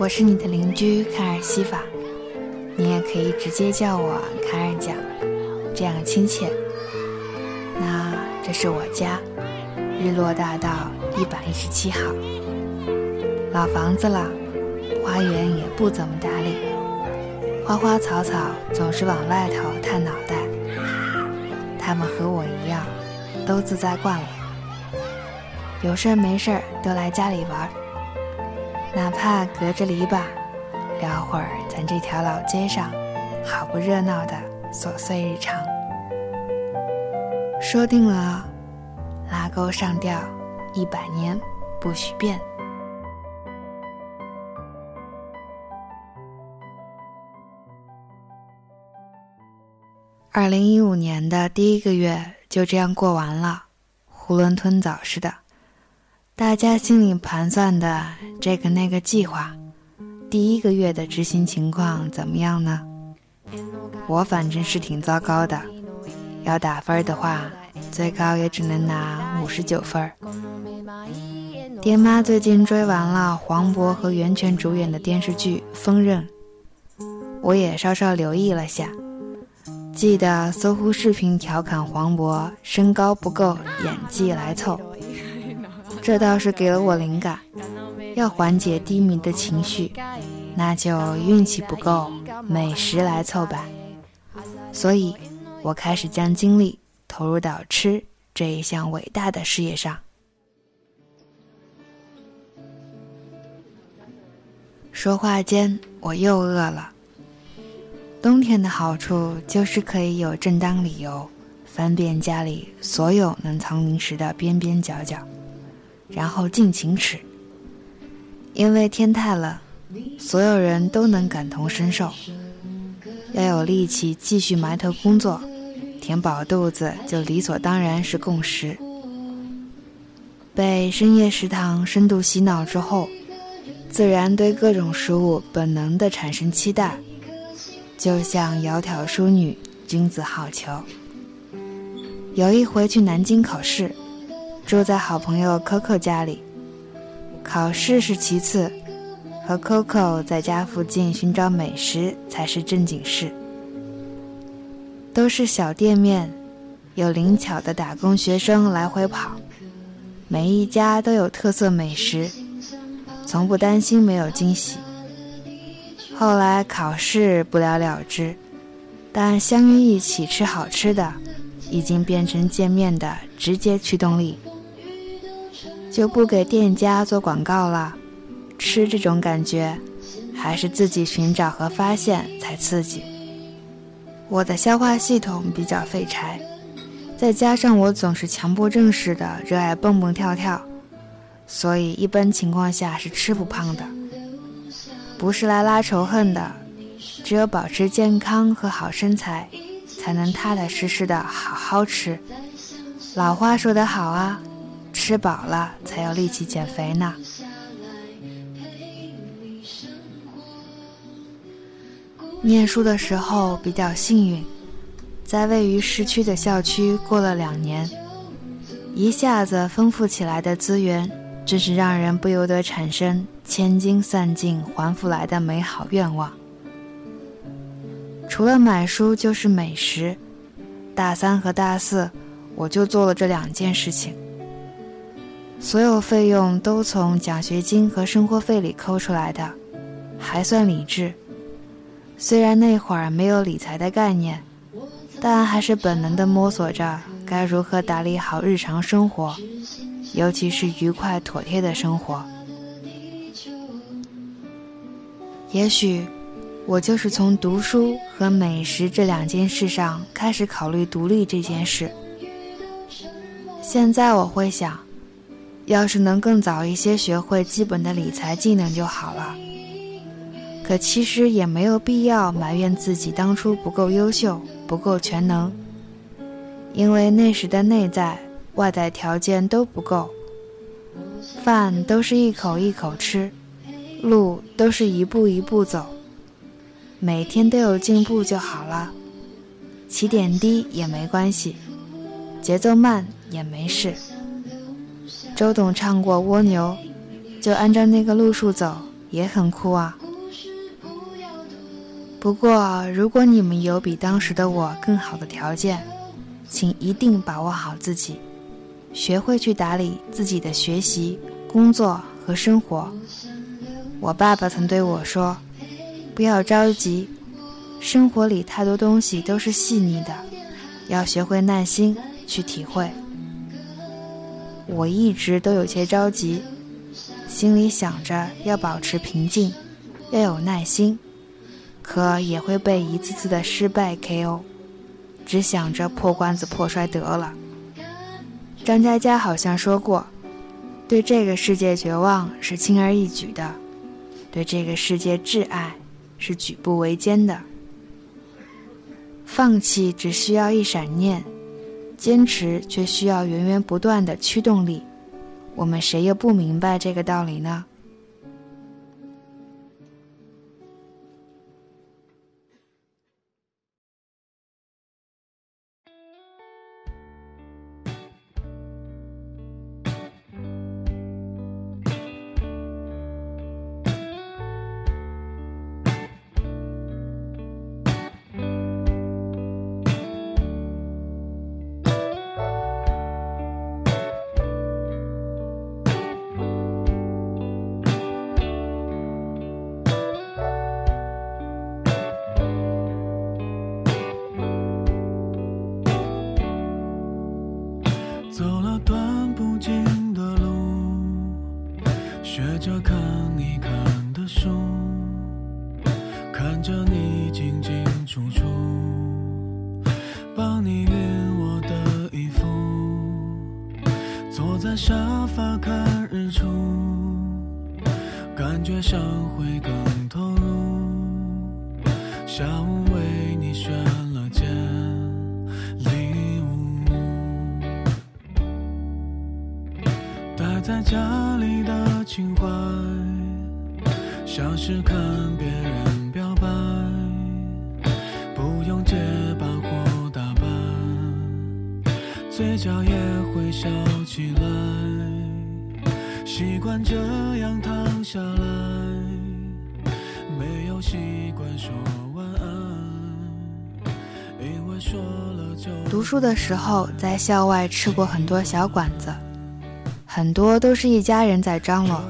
我是你的邻居卡尔西法，你也可以直接叫我卡尔酱，这样亲切。那这是我家，日落大道一百一十七号，老房子了，花园也不怎么打理，花花草草总是往外头探脑袋。他们和我一样，都自在惯了，有事儿没事儿都来家里玩儿。哪怕隔着篱笆，聊会儿咱这条老街上好不热闹的琐碎日常。说定了，拉钩上吊，一百年不许变。二零一五年的第一个月就这样过完了，囫囵吞枣似的。大家心里盘算的这个那个计划，第一个月的执行情况怎么样呢？我反正是挺糟糕的，要打分的话，最高也只能拿五十九分。爹妈最近追完了黄渤和袁泉主演的电视剧《锋刃》，我也稍稍留意了下，记得搜狐视频调侃黄渤身高不够，演技来凑。这倒是给了我灵感，要缓解低迷的情绪，那就运气不够，美食来凑吧。所以，我开始将精力投入到吃这一项伟大的事业上。说话间，我又饿了。冬天的好处就是可以有正当理由翻遍家里所有能藏零食的边边角角。然后尽情吃，因为天太冷，所有人都能感同身受。要有力气继续埋头工作，填饱肚子就理所当然是共识。被深夜食堂深度洗脑之后，自然对各种食物本能的产生期待，就像窈窕淑女，君子好逑。有一回去南京考试。住在好朋友 Coco 家里，考试是其次，和 Coco 在家附近寻找美食才是正经事。都是小店面，有灵巧的打工学生来回跑，每一家都有特色美食，从不担心没有惊喜。后来考试不了了之，但相约一起吃好吃的，已经变成见面的直接驱动力。就不给店家做广告了，吃这种感觉，还是自己寻找和发现才刺激。我的消化系统比较废柴，再加上我总是强迫症似的热爱蹦蹦跳跳，所以一般情况下是吃不胖的。不是来拉仇恨的，只有保持健康和好身材，才能踏踏实实的好好吃。老话说得好啊。吃饱了才有力气减肥呢。念书的时候比较幸运，在位于市区的校区过了两年，一下子丰富起来的资源，真是让人不由得产生千金散尽还复来的美好愿望。除了买书就是美食，大三和大四，我就做了这两件事情。所有费用都从奖学金和生活费里抠出来的，还算理智。虽然那会儿没有理财的概念，但还是本能地摸索着该如何打理好日常生活，尤其是愉快妥帖的生活。也许，我就是从读书和美食这两件事上开始考虑独立这件事。现在我会想。要是能更早一些学会基本的理财技能就好了。可其实也没有必要埋怨自己当初不够优秀、不够全能，因为那时的内在、外在条件都不够。饭都是一口一口吃，路都是一步一步走，每天都有进步就好了。起点低也没关系，节奏慢也没事。周董唱过《蜗牛》，就按照那个路数走，也很酷啊。不过，如果你们有比当时的我更好的条件，请一定把握好自己，学会去打理自己的学习、工作和生活。我爸爸曾对我说：“不要着急，生活里太多东西都是细腻的，要学会耐心去体会。”我一直都有些着急，心里想着要保持平静，要有耐心。可也会被一次次的失败 KO，只想着破罐子破摔得了。张嘉佳好像说过，对这个世界绝望是轻而易举的，对这个世界挚爱是举步维艰的。放弃只需要一闪念，坚持却需要源源不断的驱动力。我们谁又不明白这个道理呢？楚楚，帮你熨我的衣服，坐在沙发看日出，感觉上会更投入。下午为你选了件礼物，待在家里的情怀，像是看别人表白。用结巴或打扮，嘴角也会笑起来，习惯这样躺下来，没有习惯说晚安，因为说了就。读书的时候，在校外吃过很多小馆子。很多都是一家人在张罗，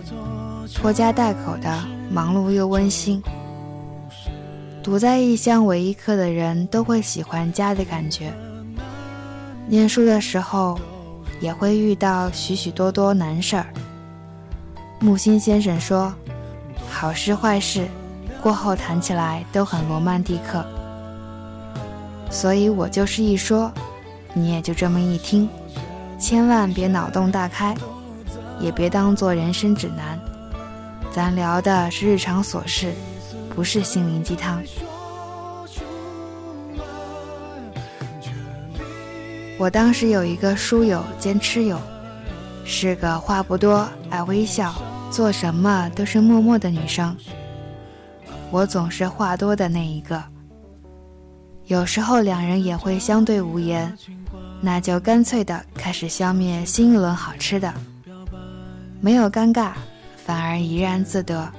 拖家带口的，忙碌又温馨。独在异乡为异客的人都会喜欢家的感觉。念书的时候，也会遇到许许多多难事儿。木心先生说：“好事坏事，过后谈起来都很罗曼蒂克。”所以我就是一说，你也就这么一听。千万别脑洞大开，也别当做人生指南。咱聊的是日常琐事，不是心灵鸡汤。我当时有一个书友兼吃友，是个话不多、爱微笑、做什么都是默默的女生。我总是话多的那一个，有时候两人也会相对无言。那就干脆的开始消灭新一轮好吃的，没有尴尬，反而怡然自得。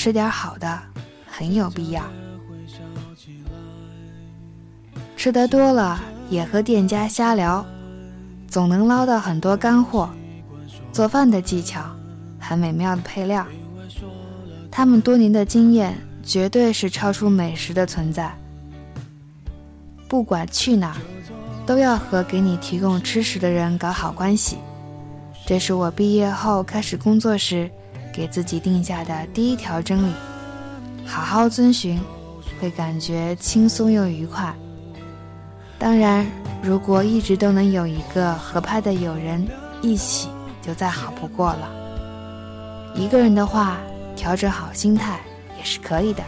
吃点好的很有必要。吃得多了也和店家瞎聊，总能捞到很多干货。做饭的技巧，很美妙的配料，他们多年的经验绝对是超出美食的存在。不管去哪。都要和给你提供吃食的人搞好关系，这是我毕业后开始工作时给自己定下的第一条真理。好好遵循，会感觉轻松又愉快。当然，如果一直都能有一个合拍的友人一起，就再好不过了。一个人的话，调整好心态也是可以的。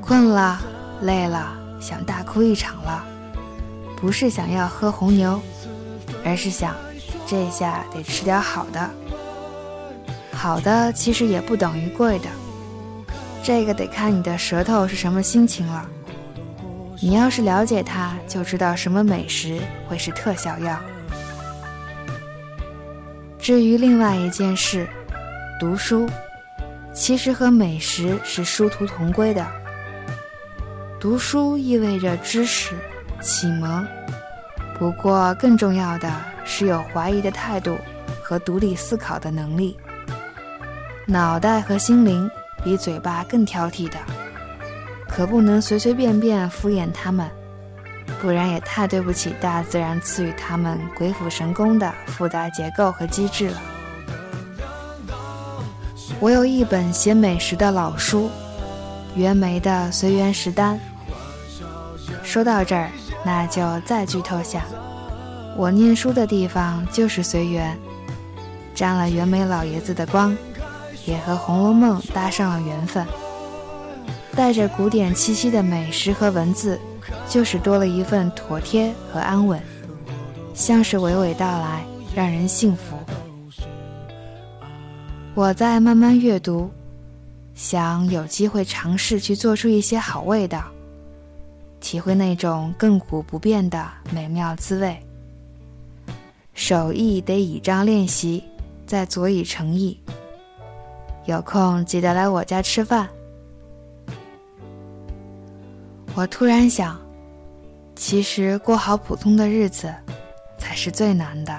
困了，累了。想大哭一场了，不是想要喝红牛，而是想这下得吃点好的。好的其实也不等于贵的，这个得看你的舌头是什么心情了。你要是了解它，就知道什么美食会是特效药。至于另外一件事，读书，其实和美食是殊途同归的。读书意味着知识、启蒙，不过更重要的是有怀疑的态度和独立思考的能力。脑袋和心灵比嘴巴更挑剔的，可不能随随便便敷衍他们，不然也太对不起大自然赐予他们鬼斧神工的复杂结构和机制了。我有一本写美食的老书，袁枚的《随园食单》。说到这儿，那就再剧透下，我念书的地方就是随园，沾了袁枚老爷子的光。也和《红楼梦》搭上了缘分，带着古典气息的美食和文字，就是多了一份妥帖和安稳，像是娓娓道来，让人幸福。我在慢慢阅读，想有机会尝试去做出一些好味道，体会那种亘古不变的美妙滋味。手艺得倚仗练习，再佐以诚意。有空记得来我家吃饭。我突然想，其实过好普通的日子，才是最难的。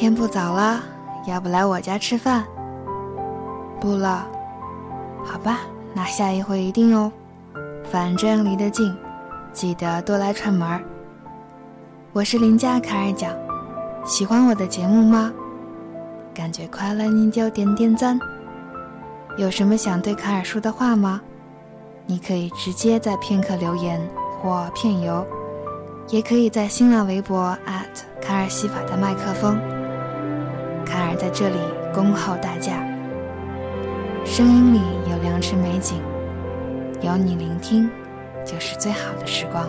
天不早了，要不来我家吃饭？不了，好吧，那下一回一定哦。反正离得近，记得多来串门儿。我是邻家卡尔讲，喜欢我的节目吗？感觉快乐你就点点赞。有什么想对卡尔说的话吗？你可以直接在片刻留言或片游，也可以在新浪微博卡尔西法的麦克风。在这里恭候大驾。声音里有良辰美景，有你聆听，就是最好的时光。